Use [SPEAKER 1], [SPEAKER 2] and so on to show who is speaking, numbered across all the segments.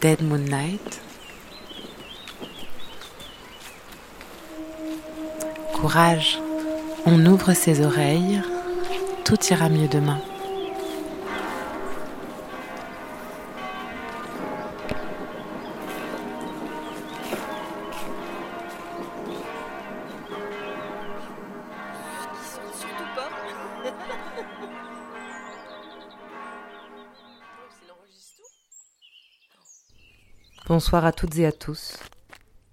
[SPEAKER 1] Dead Moon Night. Courage, on ouvre ses oreilles, tout ira mieux demain. Bonsoir à toutes et à tous.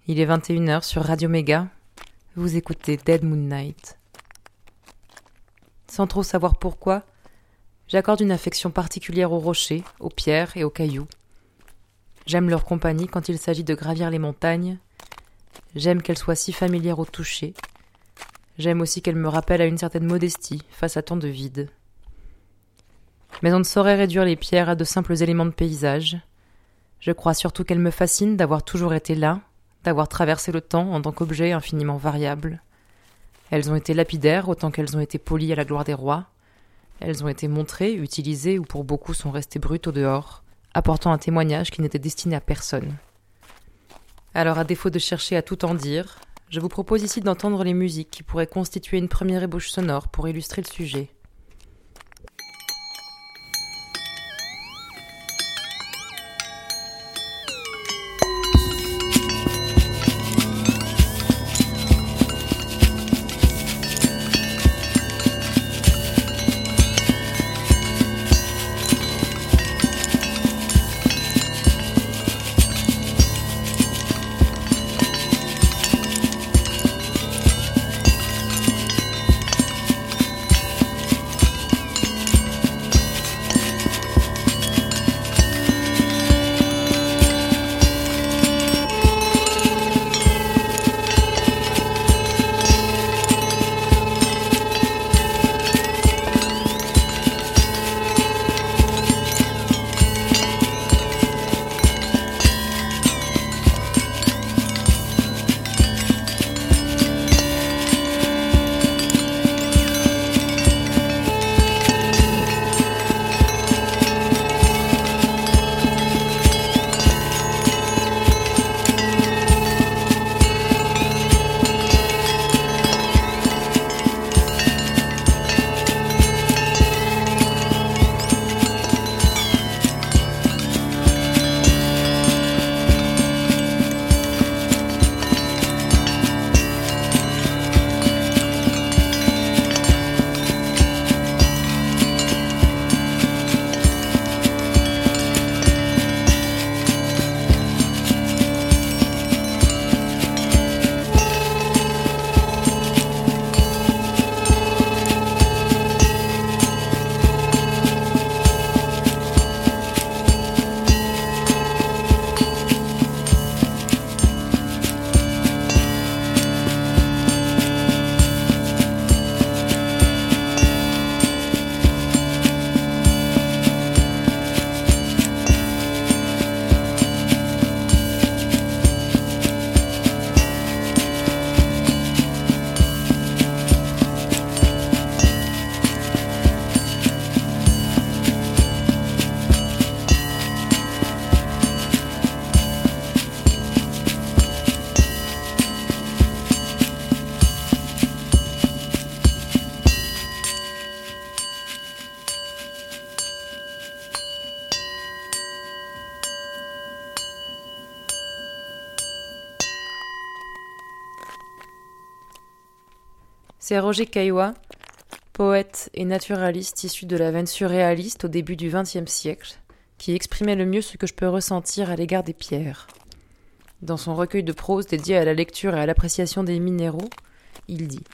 [SPEAKER 1] Il est 21h sur Radio Méga. Vous écoutez Dead Moon Night. Sans trop savoir pourquoi, j'accorde une affection particulière aux rochers, aux pierres et aux cailloux. J'aime leur compagnie quand il s'agit de gravir les montagnes. J'aime qu'elles soient si familières au toucher. J'aime aussi qu'elles me rappellent à une certaine modestie face à tant de vide. Mais on ne saurait réduire les pierres à de simples éléments de paysage. Je crois surtout qu'elle me fascine d'avoir toujours été là, d'avoir traversé le temps en tant qu'objet infiniment variable. Elles ont été lapidaires autant qu'elles ont été polies à la gloire des rois. Elles ont été montrées, utilisées ou pour beaucoup sont restées brutes au dehors, apportant un témoignage qui n'était destiné à personne. Alors, à défaut de chercher à tout en dire, je vous propose ici d'entendre les musiques qui pourraient constituer une première ébauche sonore pour illustrer le sujet. C'est Roger Caillois, poète et naturaliste issu de la veine surréaliste au début du XXe siècle, qui exprimait le mieux ce que je peux ressentir à l'égard des pierres. Dans son recueil de prose dédié à la lecture et à l'appréciation des minéraux, il dit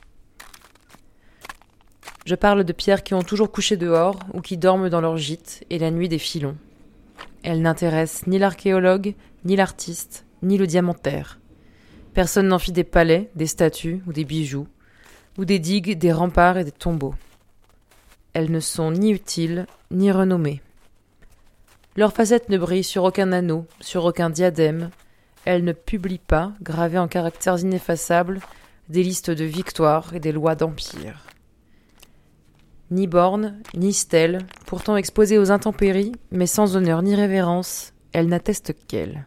[SPEAKER 1] Je parle de pierres qui ont toujours couché dehors ou qui dorment dans leur gîte et la nuit des filons. Elles n'intéressent ni l'archéologue, ni l'artiste, ni le diamantaire. Personne n'en fit des palais, des statues ou des bijoux ou des digues, des remparts et des tombeaux. Elles ne sont ni utiles, ni renommées. Leurs facettes ne brillent sur aucun anneau, sur aucun diadème. Elles ne publient pas, gravées en caractères ineffaçables, des listes de victoires et des lois d'empire. Ni bornes, ni stèles, pourtant exposées aux intempéries, mais sans honneur ni révérence, elle n'atteste qu'elle.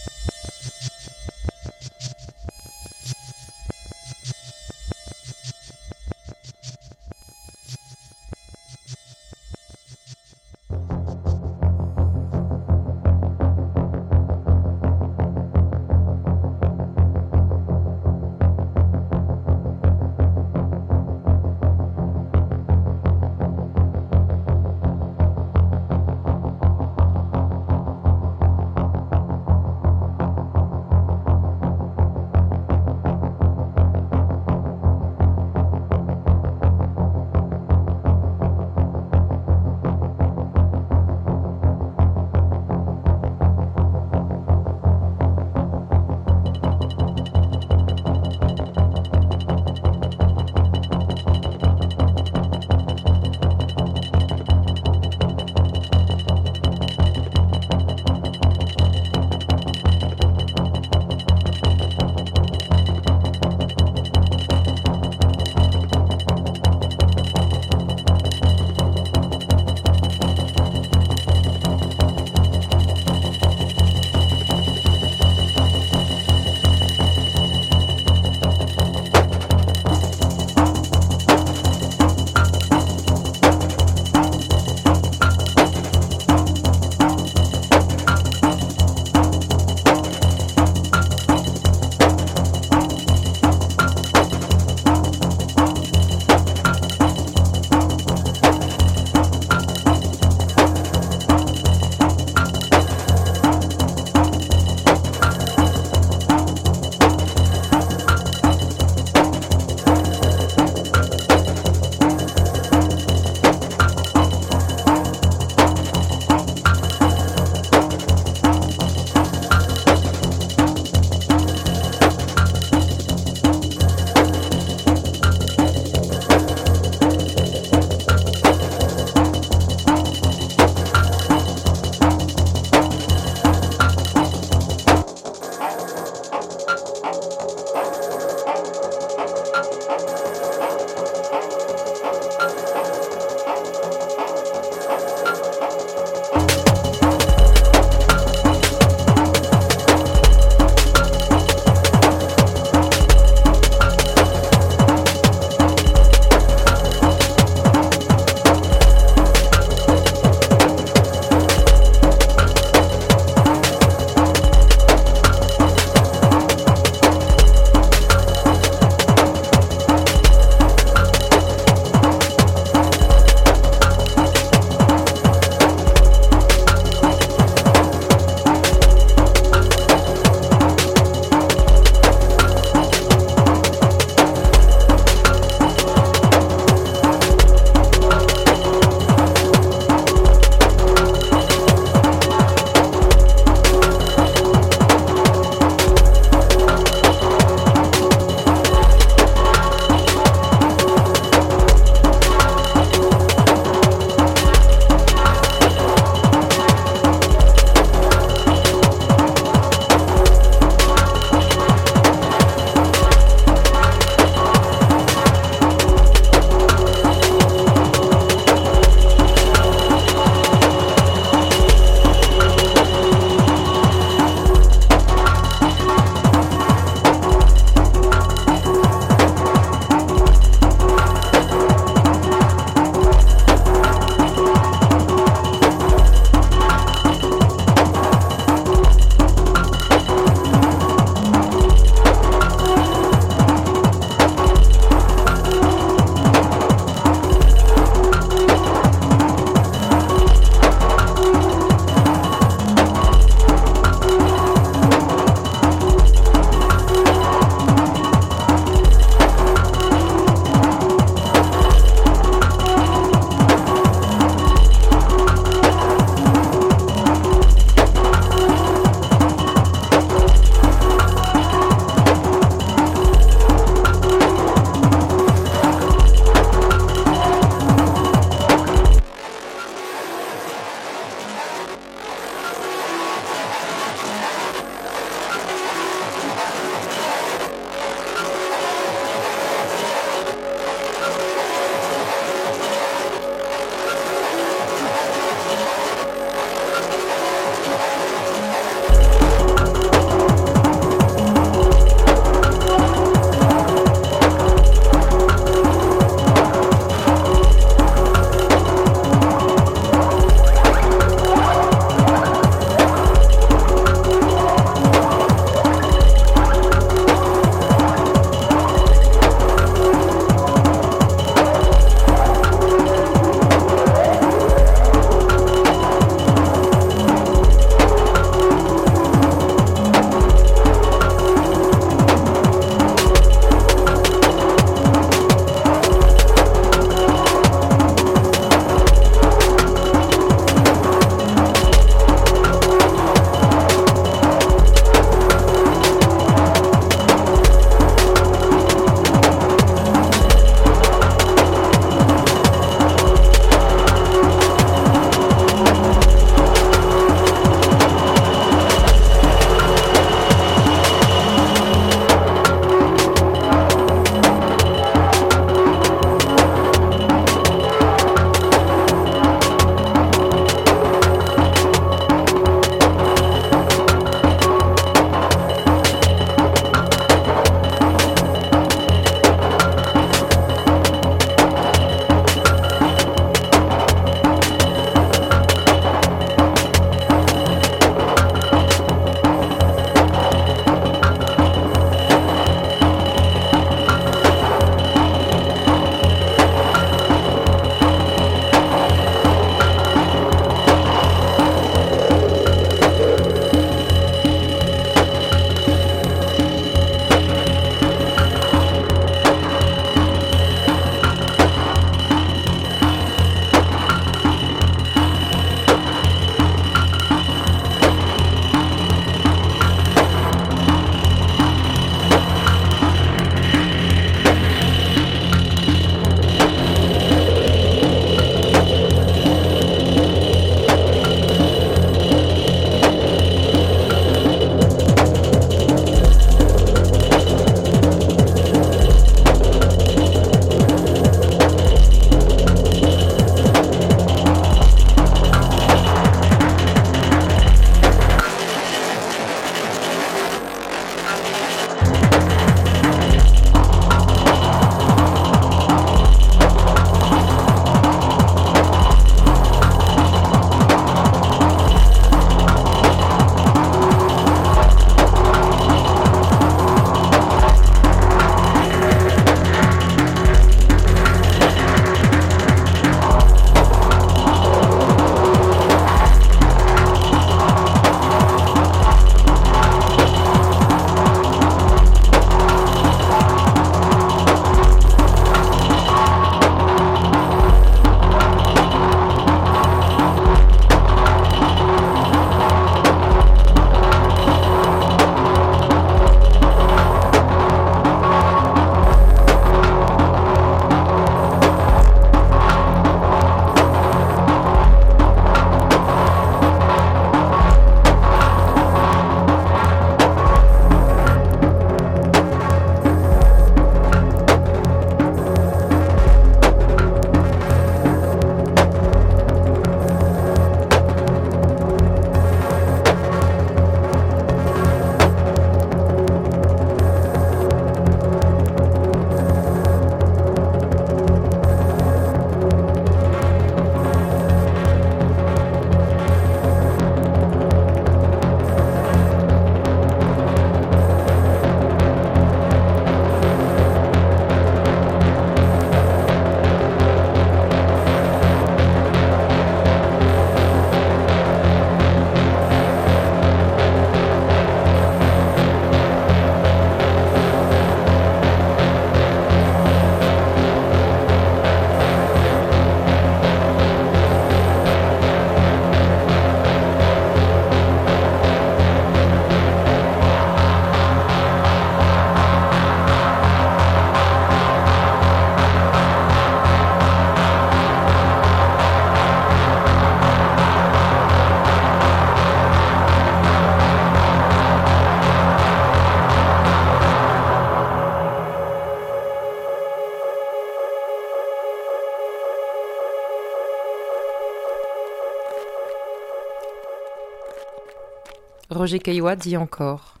[SPEAKER 1] Roger dit encore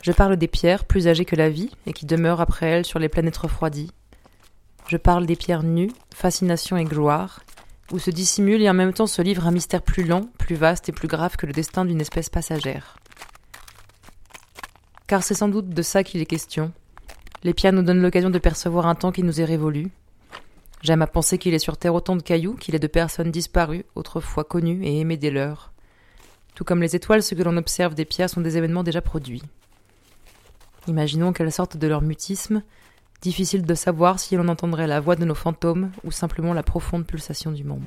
[SPEAKER 1] Je parle des pierres plus âgées que la vie et qui demeurent après elles sur les planètes refroidies. Je parle des pierres nues, fascination et gloire, où se dissimule et en même temps se livre un mystère plus long, plus vaste et plus grave que le destin d'une espèce passagère. Car c'est sans doute de ça qu'il est question. Les pierres nous donnent l'occasion de percevoir un temps qui nous est révolu. J'aime à penser qu'il est sur Terre autant de cailloux qu'il est de personnes disparues, autrefois connues et aimées des leurs. Tout comme les étoiles, ce que l'on observe des pierres sont des événements déjà produits. Imaginons qu'elles sortent de leur mutisme, difficile de savoir si l'on entendrait la voix de nos fantômes ou simplement la profonde pulsation du monde.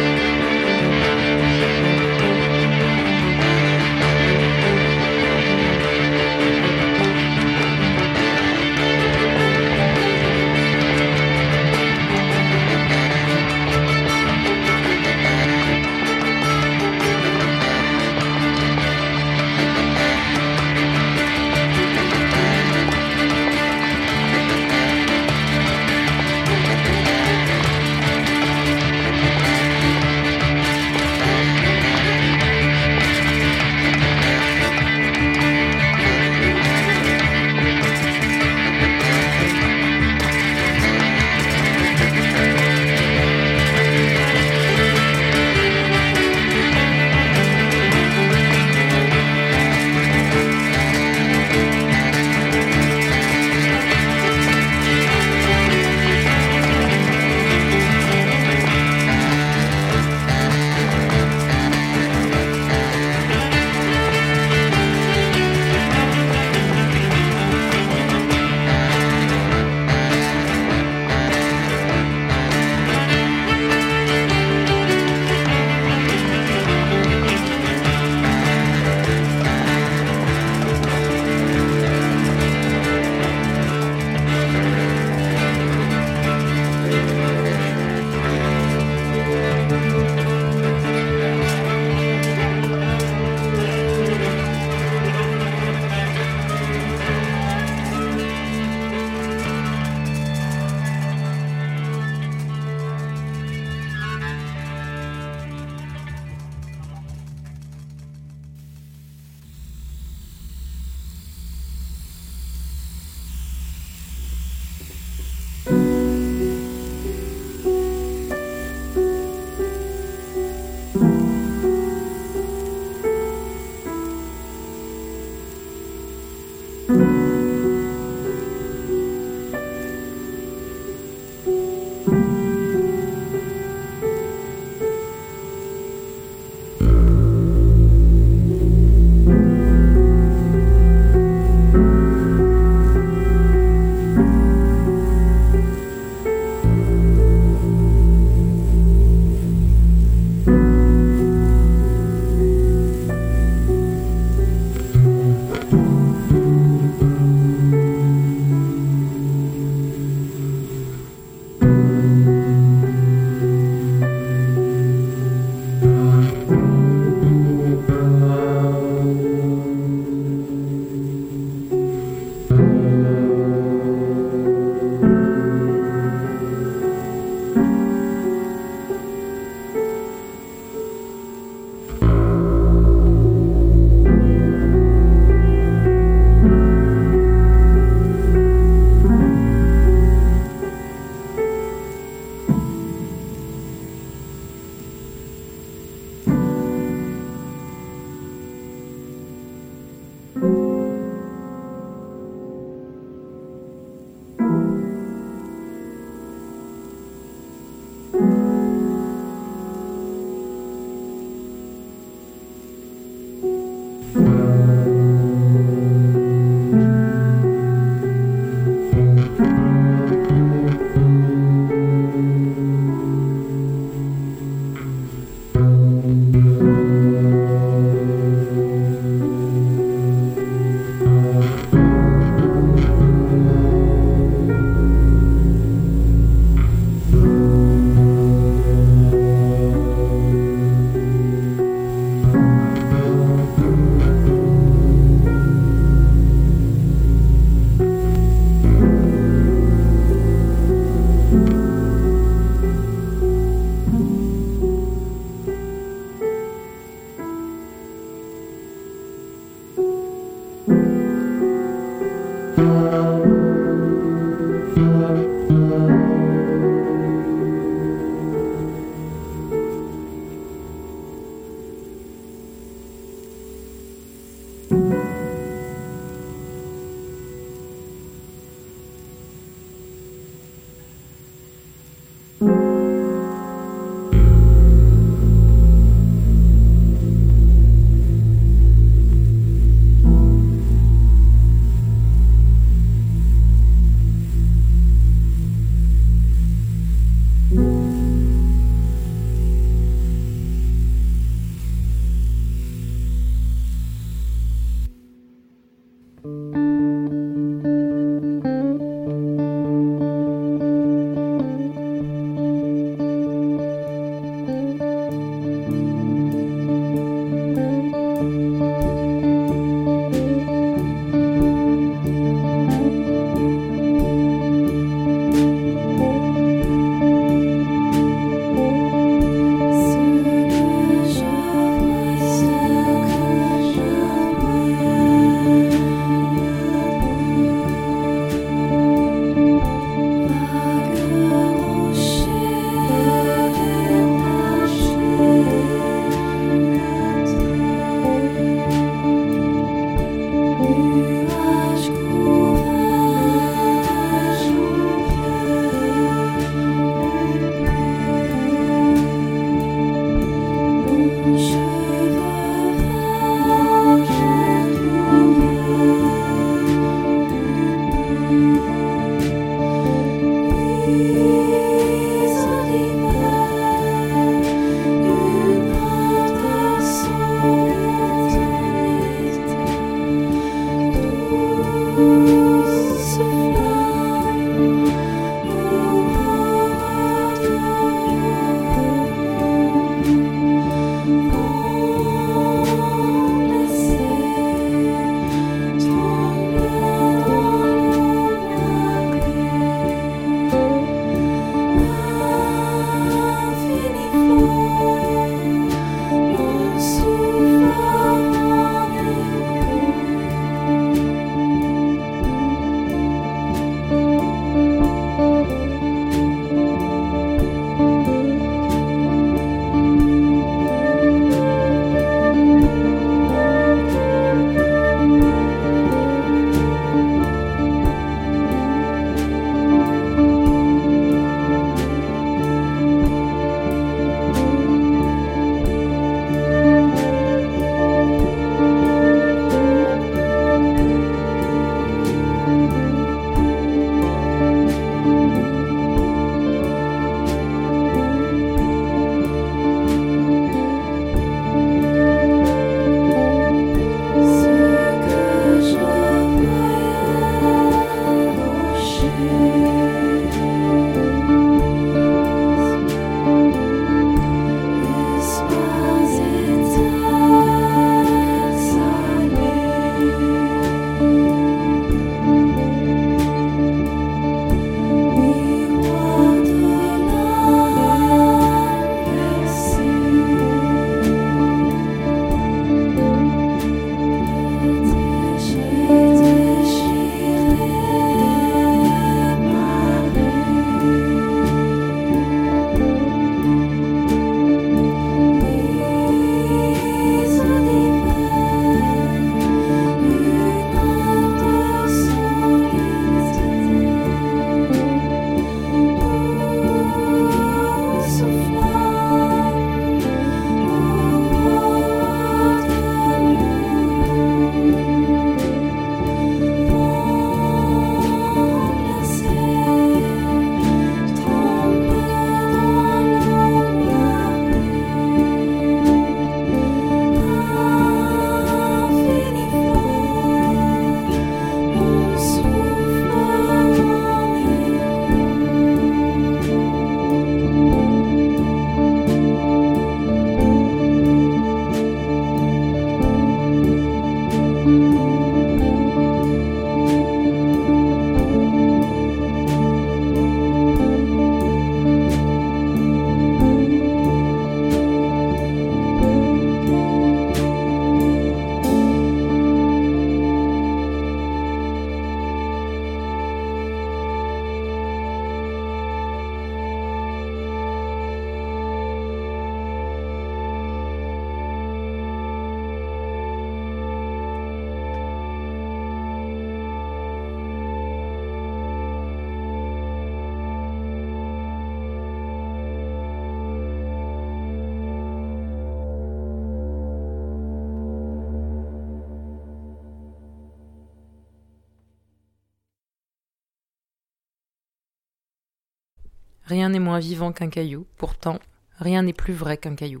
[SPEAKER 1] Rien n'est moins vivant qu'un caillou, pourtant, rien n'est plus vrai qu'un caillou.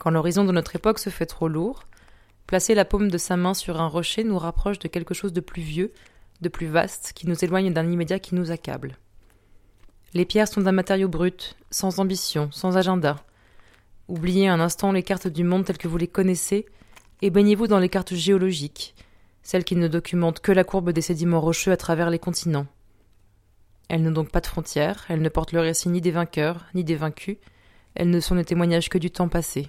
[SPEAKER 1] Quand l'horizon de notre époque se fait trop lourd, placer la paume de sa main sur un rocher nous rapproche de quelque chose de plus vieux, de plus vaste, qui nous éloigne d'un immédiat qui nous accable. Les pierres sont d'un matériau brut, sans ambition, sans agenda. Oubliez un instant les cartes du monde telles que vous les connaissez, et baignez-vous dans les cartes géologiques, celles qui ne documentent que la courbe des sédiments rocheux à travers les continents. Elles n'ont donc pas de frontières, elles ne portent le récit ni des vainqueurs, ni des vaincus, elles ne sont le témoignage que du temps passé.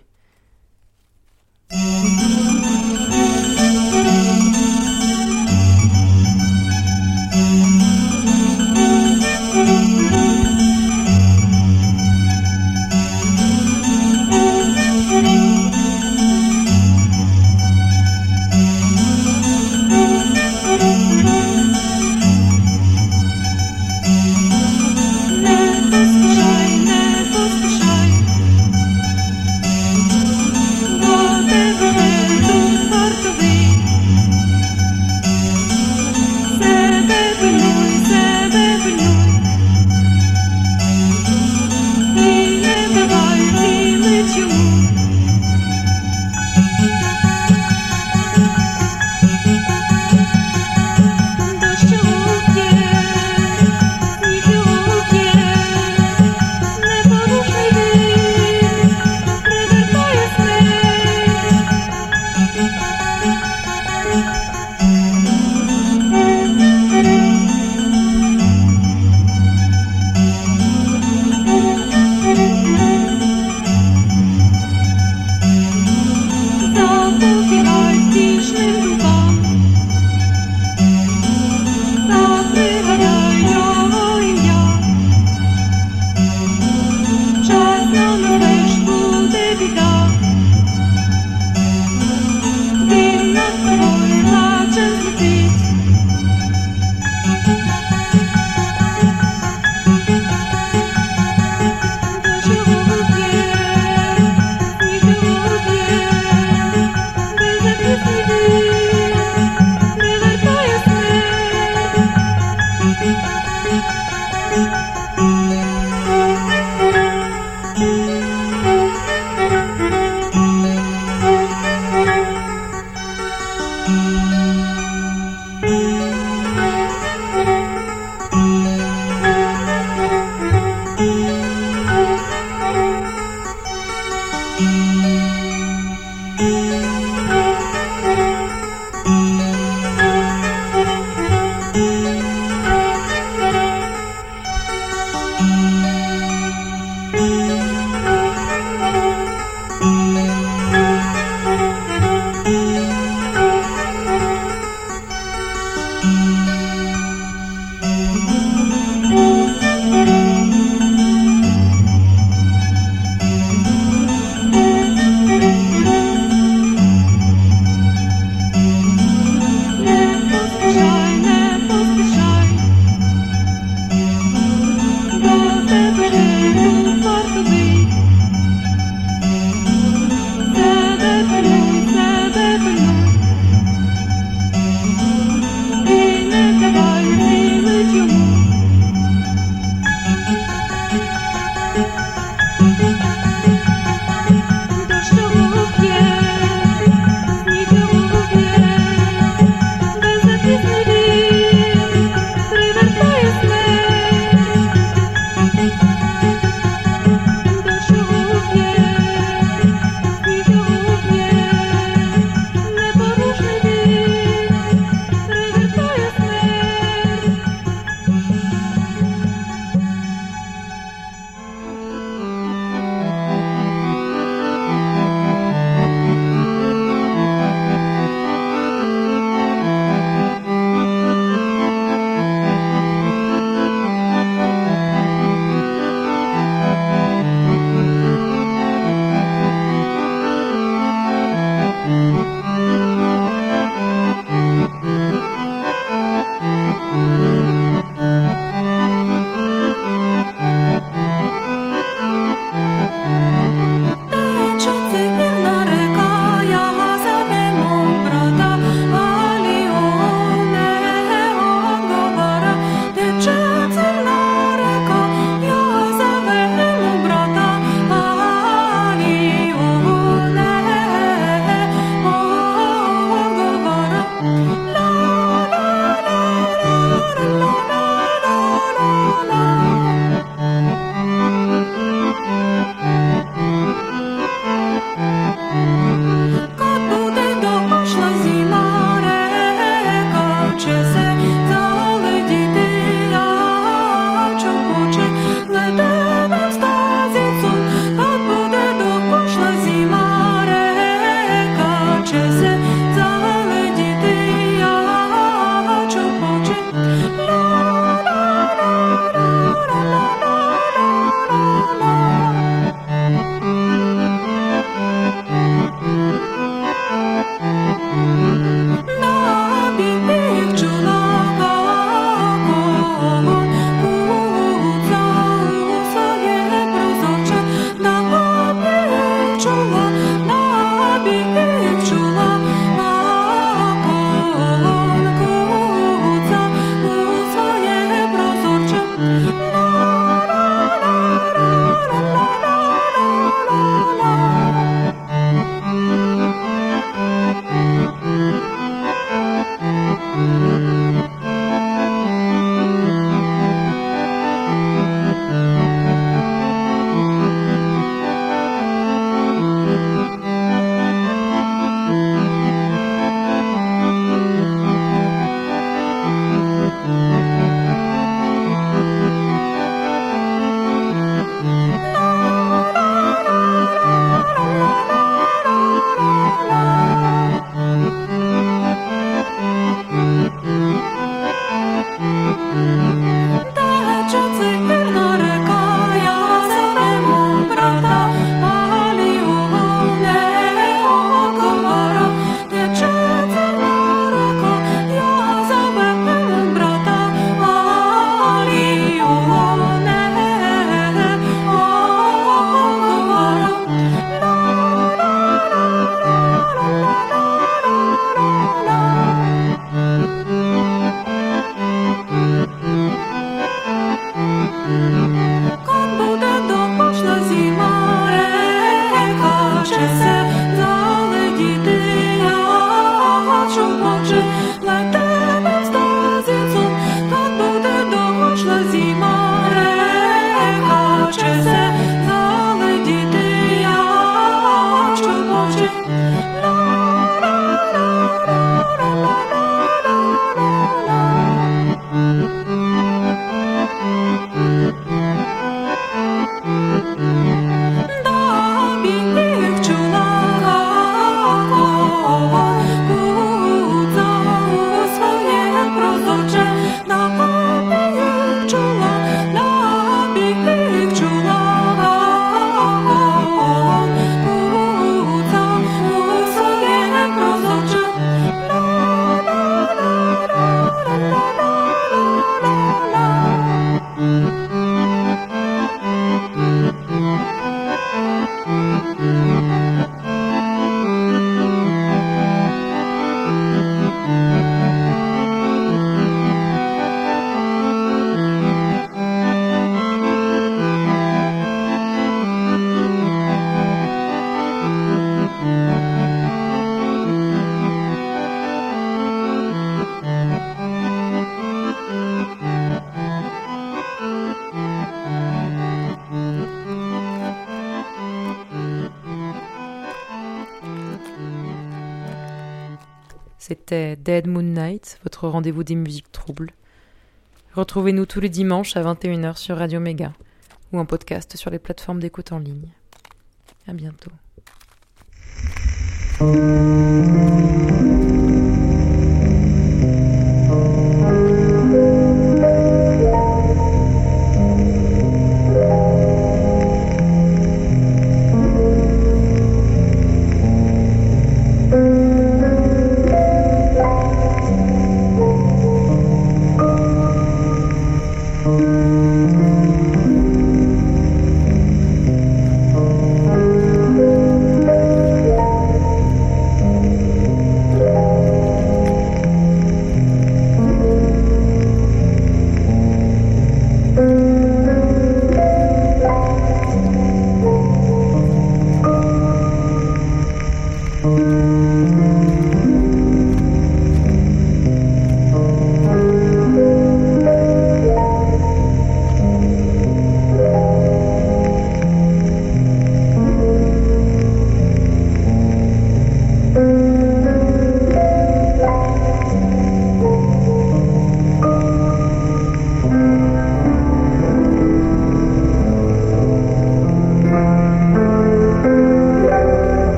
[SPEAKER 1] Mm-hmm. Dead Moon Night, votre rendez-vous des musiques troubles. Retrouvez-nous tous les dimanches à 21h sur Radio Méga ou en podcast sur les plateformes d'écoute en ligne. À bientôt.